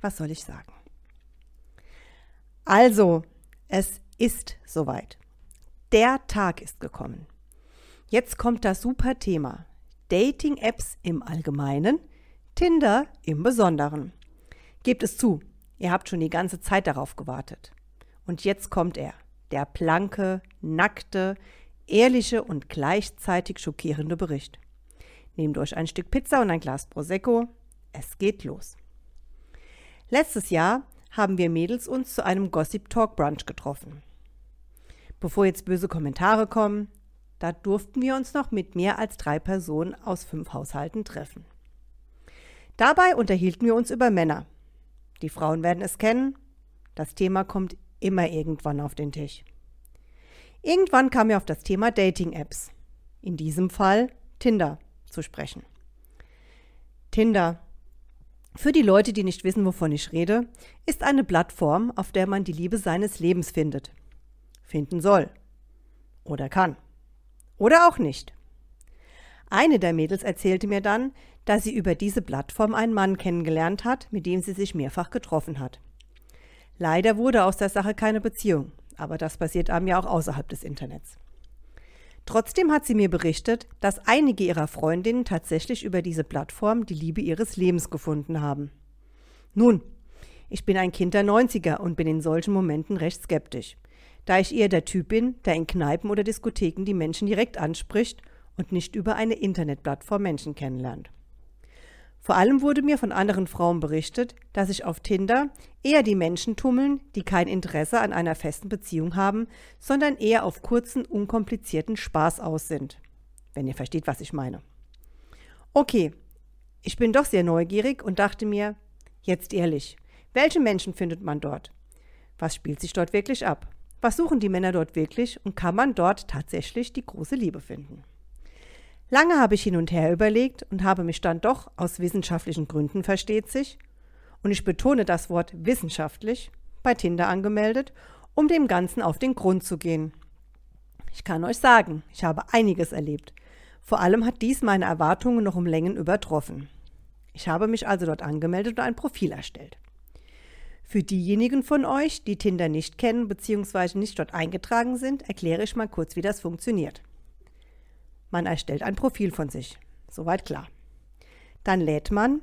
Was soll ich sagen? Also, es ist soweit. Der Tag ist gekommen. Jetzt kommt das super Thema. Dating-Apps im Allgemeinen, Tinder im Besonderen. Gebt es zu, ihr habt schon die ganze Zeit darauf gewartet. Und jetzt kommt er, der blanke, nackte, ehrliche und gleichzeitig schockierende Bericht. Nehmt euch ein Stück Pizza und ein Glas Prosecco. Es geht los. Letztes Jahr haben wir Mädels uns zu einem Gossip Talk Brunch getroffen. Bevor jetzt böse Kommentare kommen, da durften wir uns noch mit mehr als drei Personen aus fünf Haushalten treffen. Dabei unterhielten wir uns über Männer. Die Frauen werden es kennen. Das Thema kommt immer irgendwann auf den Tisch. Irgendwann kam wir auf das Thema Dating-Apps, in diesem Fall Tinder, zu sprechen. Tinder, für die Leute, die nicht wissen, wovon ich rede, ist eine Plattform, auf der man die Liebe seines Lebens findet. Finden soll. Oder kann. Oder auch nicht. Eine der Mädels erzählte mir dann, dass sie über diese Plattform einen Mann kennengelernt hat, mit dem sie sich mehrfach getroffen hat. Leider wurde aus der Sache keine Beziehung aber das passiert einem ja auch außerhalb des Internets. Trotzdem hat sie mir berichtet, dass einige ihrer Freundinnen tatsächlich über diese Plattform die Liebe ihres Lebens gefunden haben. Nun, ich bin ein Kind der 90er und bin in solchen Momenten recht skeptisch, da ich eher der Typ bin, der in Kneipen oder Diskotheken die Menschen direkt anspricht und nicht über eine Internetplattform Menschen kennenlernt. Vor allem wurde mir von anderen Frauen berichtet, dass sich auf Tinder eher die Menschen tummeln, die kein Interesse an einer festen Beziehung haben, sondern eher auf kurzen, unkomplizierten Spaß aus sind. Wenn ihr versteht, was ich meine. Okay, ich bin doch sehr neugierig und dachte mir, jetzt ehrlich, welche Menschen findet man dort? Was spielt sich dort wirklich ab? Was suchen die Männer dort wirklich und kann man dort tatsächlich die große Liebe finden? Lange habe ich hin und her überlegt und habe mich dann doch aus wissenschaftlichen Gründen, versteht sich, und ich betone das Wort wissenschaftlich, bei Tinder angemeldet, um dem Ganzen auf den Grund zu gehen. Ich kann euch sagen, ich habe einiges erlebt. Vor allem hat dies meine Erwartungen noch um Längen übertroffen. Ich habe mich also dort angemeldet und ein Profil erstellt. Für diejenigen von euch, die Tinder nicht kennen bzw. nicht dort eingetragen sind, erkläre ich mal kurz, wie das funktioniert. Man erstellt ein Profil von sich. Soweit klar. Dann lädt man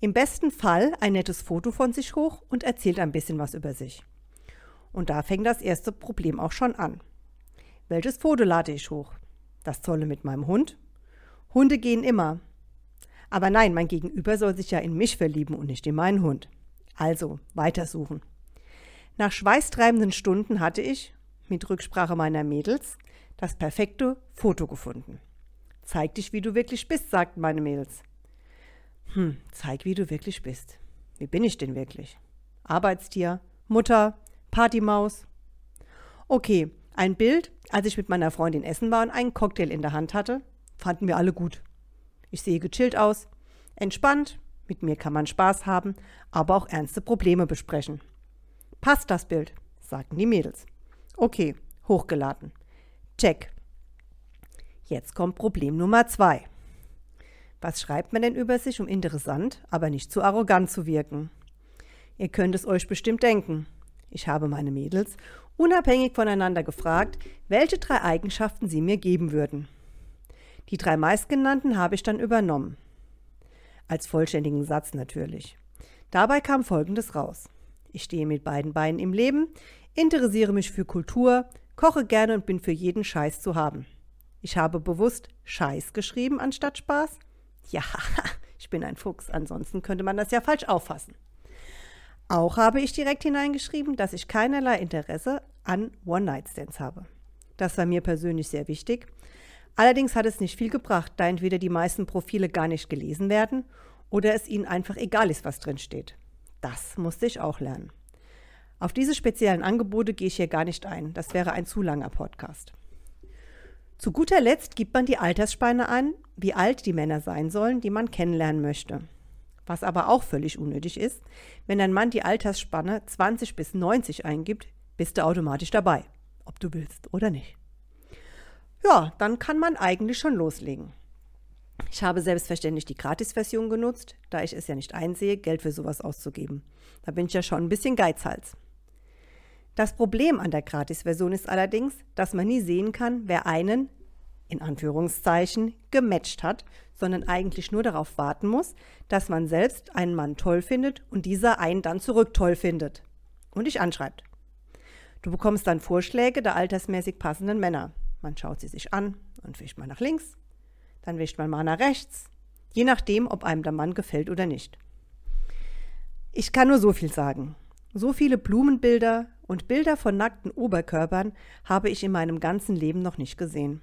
im besten Fall ein nettes Foto von sich hoch und erzählt ein bisschen was über sich. Und da fängt das erste Problem auch schon an. Welches Foto lade ich hoch? Das Zolle mit meinem Hund? Hunde gehen immer. Aber nein, mein Gegenüber soll sich ja in mich verlieben und nicht in meinen Hund. Also, weitersuchen. Nach schweißtreibenden Stunden hatte ich, mit Rücksprache meiner Mädels, das perfekte Foto gefunden. Zeig dich, wie du wirklich bist, sagten meine Mädels. Hm, zeig, wie du wirklich bist. Wie bin ich denn wirklich? Arbeitstier, Mutter, Partymaus. Okay, ein Bild, als ich mit meiner Freundin essen war und einen Cocktail in der Hand hatte, fanden wir alle gut. Ich sehe gechillt aus, entspannt, mit mir kann man Spaß haben, aber auch ernste Probleme besprechen. Passt das Bild, sagten die Mädels. Okay, hochgeladen. Check. Jetzt kommt Problem Nummer zwei. Was schreibt man denn über sich, um interessant, aber nicht zu arrogant zu wirken? Ihr könnt es euch bestimmt denken. Ich habe meine Mädels unabhängig voneinander gefragt, welche drei Eigenschaften sie mir geben würden. Die drei meistgenannten habe ich dann übernommen. Als vollständigen Satz natürlich. Dabei kam Folgendes raus. Ich stehe mit beiden Beinen im Leben, interessiere mich für Kultur, koche gerne und bin für jeden Scheiß zu haben. Ich habe bewusst Scheiß geschrieben anstatt Spaß. Ja, ich bin ein Fuchs, ansonsten könnte man das ja falsch auffassen. Auch habe ich direkt hineingeschrieben, dass ich keinerlei Interesse an One-Night-Stands habe. Das war mir persönlich sehr wichtig. Allerdings hat es nicht viel gebracht, da entweder die meisten Profile gar nicht gelesen werden oder es ihnen einfach egal ist, was drin steht. Das musste ich auch lernen. Auf diese speziellen Angebote gehe ich hier gar nicht ein. Das wäre ein zu langer Podcast. Zu guter Letzt gibt man die Altersspanne an, wie alt die Männer sein sollen, die man kennenlernen möchte. Was aber auch völlig unnötig ist, wenn ein Mann die Altersspanne 20 bis 90 eingibt, bist du automatisch dabei, ob du willst oder nicht. Ja, dann kann man eigentlich schon loslegen. Ich habe selbstverständlich die Gratis-Version genutzt, da ich es ja nicht einsehe, Geld für sowas auszugeben. Da bin ich ja schon ein bisschen Geizhals. Das Problem an der Gratis-Version ist allerdings, dass man nie sehen kann, wer einen, in Anführungszeichen, gematcht hat, sondern eigentlich nur darauf warten muss, dass man selbst einen Mann toll findet und dieser einen dann zurück toll findet und dich anschreibt. Du bekommst dann Vorschläge der altersmäßig passenden Männer. Man schaut sie sich an und wischt mal nach links, dann wischt man mal nach rechts, je nachdem, ob einem der Mann gefällt oder nicht. Ich kann nur so viel sagen. So viele Blumenbilder und Bilder von nackten Oberkörpern habe ich in meinem ganzen Leben noch nicht gesehen.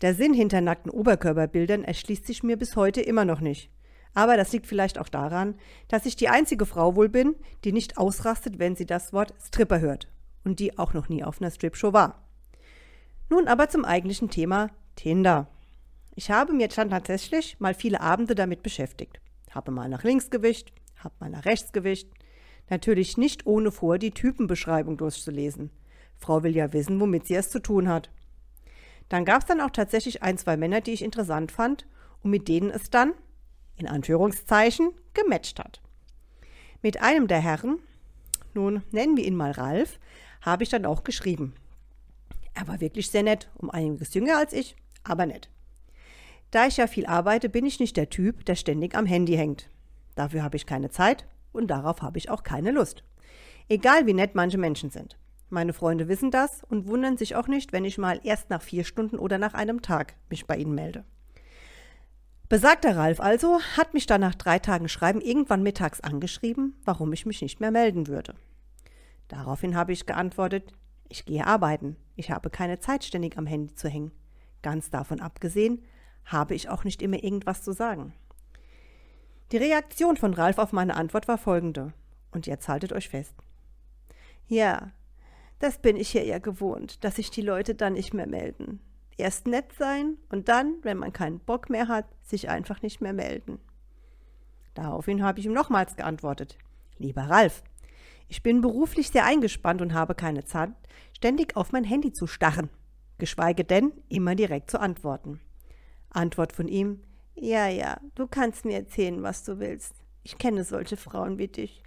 Der Sinn hinter nackten Oberkörperbildern erschließt sich mir bis heute immer noch nicht. Aber das liegt vielleicht auch daran, dass ich die einzige Frau wohl bin, die nicht ausrastet, wenn sie das Wort Stripper hört und die auch noch nie auf einer Stripshow war. Nun aber zum eigentlichen Thema Tinder. Ich habe mir dann tatsächlich mal viele Abende damit beschäftigt. Habe mal nach links gewischt, habe mal nach rechts gewischt, Natürlich nicht ohne vor, die Typenbeschreibung durchzulesen. Frau will ja wissen, womit sie es zu tun hat. Dann gab es dann auch tatsächlich ein, zwei Männer, die ich interessant fand und mit denen es dann, in Anführungszeichen, gematcht hat. Mit einem der Herren, nun nennen wir ihn mal Ralf, habe ich dann auch geschrieben. Er war wirklich sehr nett, um einiges jünger als ich, aber nett. Da ich ja viel arbeite, bin ich nicht der Typ, der ständig am Handy hängt. Dafür habe ich keine Zeit und darauf habe ich auch keine Lust. Egal wie nett manche Menschen sind. Meine Freunde wissen das und wundern sich auch nicht, wenn ich mal erst nach vier Stunden oder nach einem Tag mich bei ihnen melde. Besagter Ralf also hat mich dann nach drei Tagen Schreiben irgendwann mittags angeschrieben, warum ich mich nicht mehr melden würde. Daraufhin habe ich geantwortet, ich gehe arbeiten, ich habe keine Zeit, ständig am Handy zu hängen. Ganz davon abgesehen, habe ich auch nicht immer irgendwas zu sagen. Die Reaktion von Ralf auf meine Antwort war folgende. Und jetzt haltet euch fest. Ja, das bin ich hier ja gewohnt, dass sich die Leute dann nicht mehr melden. Erst nett sein und dann, wenn man keinen Bock mehr hat, sich einfach nicht mehr melden. Daraufhin habe ich ihm nochmals geantwortet. Lieber Ralf, ich bin beruflich sehr eingespannt und habe keine Zeit, ständig auf mein Handy zu starren, geschweige denn immer direkt zu antworten. Antwort von ihm, ja, ja, du kannst mir erzählen, was du willst. Ich kenne solche Frauen wie dich.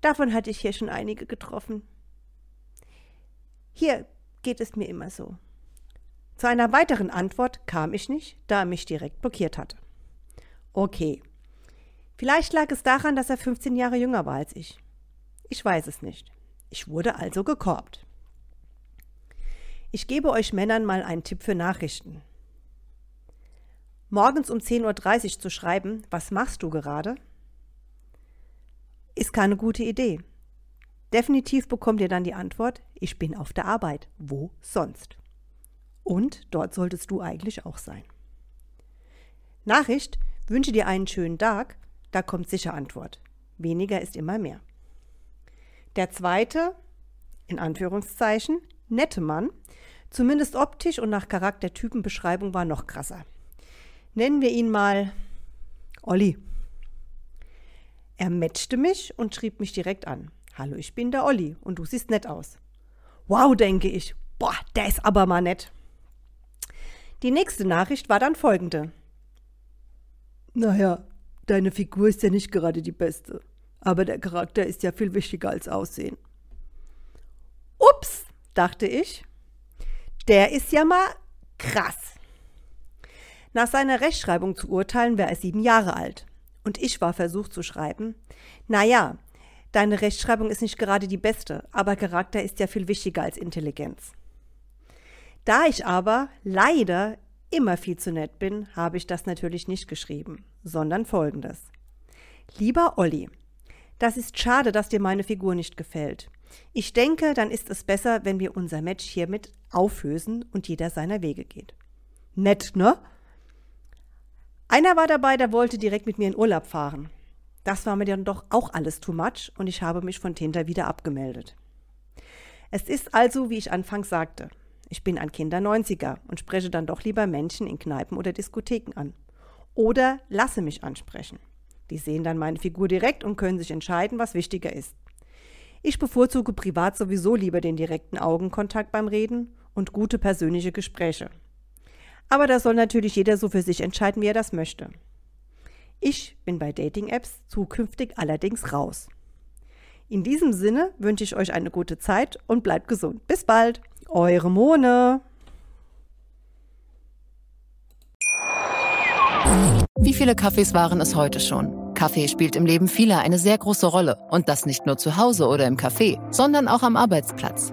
Davon hatte ich hier schon einige getroffen. Hier geht es mir immer so. Zu einer weiteren Antwort kam ich nicht, da er mich direkt blockiert hatte. Okay. Vielleicht lag es daran, dass er 15 Jahre jünger war als ich. Ich weiß es nicht. Ich wurde also gekorbt. Ich gebe euch Männern mal einen Tipp für Nachrichten. Morgens um 10.30 Uhr zu schreiben, was machst du gerade? Ist keine gute Idee. Definitiv bekommt ihr dann die Antwort, ich bin auf der Arbeit. Wo sonst? Und dort solltest du eigentlich auch sein. Nachricht, wünsche dir einen schönen Tag, da kommt sicher Antwort. Weniger ist immer mehr. Der zweite, in Anführungszeichen, nette Mann, zumindest optisch und nach Charaktertypenbeschreibung war noch krasser. Nennen wir ihn mal Olli. Er matchte mich und schrieb mich direkt an. Hallo, ich bin der Olli und du siehst nett aus. Wow, denke ich. Boah, der ist aber mal nett. Die nächste Nachricht war dann folgende. Naja, deine Figur ist ja nicht gerade die beste, aber der Charakter ist ja viel wichtiger als Aussehen. Ups, dachte ich. Der ist ja mal krass. Nach seiner Rechtschreibung zu urteilen, wäre er sieben Jahre alt. Und ich war versucht zu schreiben, naja, deine Rechtschreibung ist nicht gerade die beste, aber Charakter ist ja viel wichtiger als Intelligenz. Da ich aber leider immer viel zu nett bin, habe ich das natürlich nicht geschrieben, sondern folgendes. Lieber Olli, das ist schade, dass dir meine Figur nicht gefällt. Ich denke, dann ist es besser, wenn wir unser Match hiermit auflösen und jeder seiner Wege geht. Nett, ne? Einer war dabei, der wollte direkt mit mir in Urlaub fahren. Das war mir dann doch auch alles too much und ich habe mich von Tinder wieder abgemeldet. Es ist also, wie ich anfangs sagte, ich bin ein Kinder 90er und spreche dann doch lieber Menschen in Kneipen oder Diskotheken an. Oder lasse mich ansprechen. Die sehen dann meine Figur direkt und können sich entscheiden, was wichtiger ist. Ich bevorzuge privat sowieso lieber den direkten Augenkontakt beim Reden und gute persönliche Gespräche. Aber da soll natürlich jeder so für sich entscheiden, wie er das möchte. Ich bin bei Dating-Apps zukünftig allerdings raus. In diesem Sinne wünsche ich euch eine gute Zeit und bleibt gesund. Bis bald, eure Mone. Wie viele Kaffees waren es heute schon? Kaffee spielt im Leben vieler eine sehr große Rolle. Und das nicht nur zu Hause oder im Café, sondern auch am Arbeitsplatz.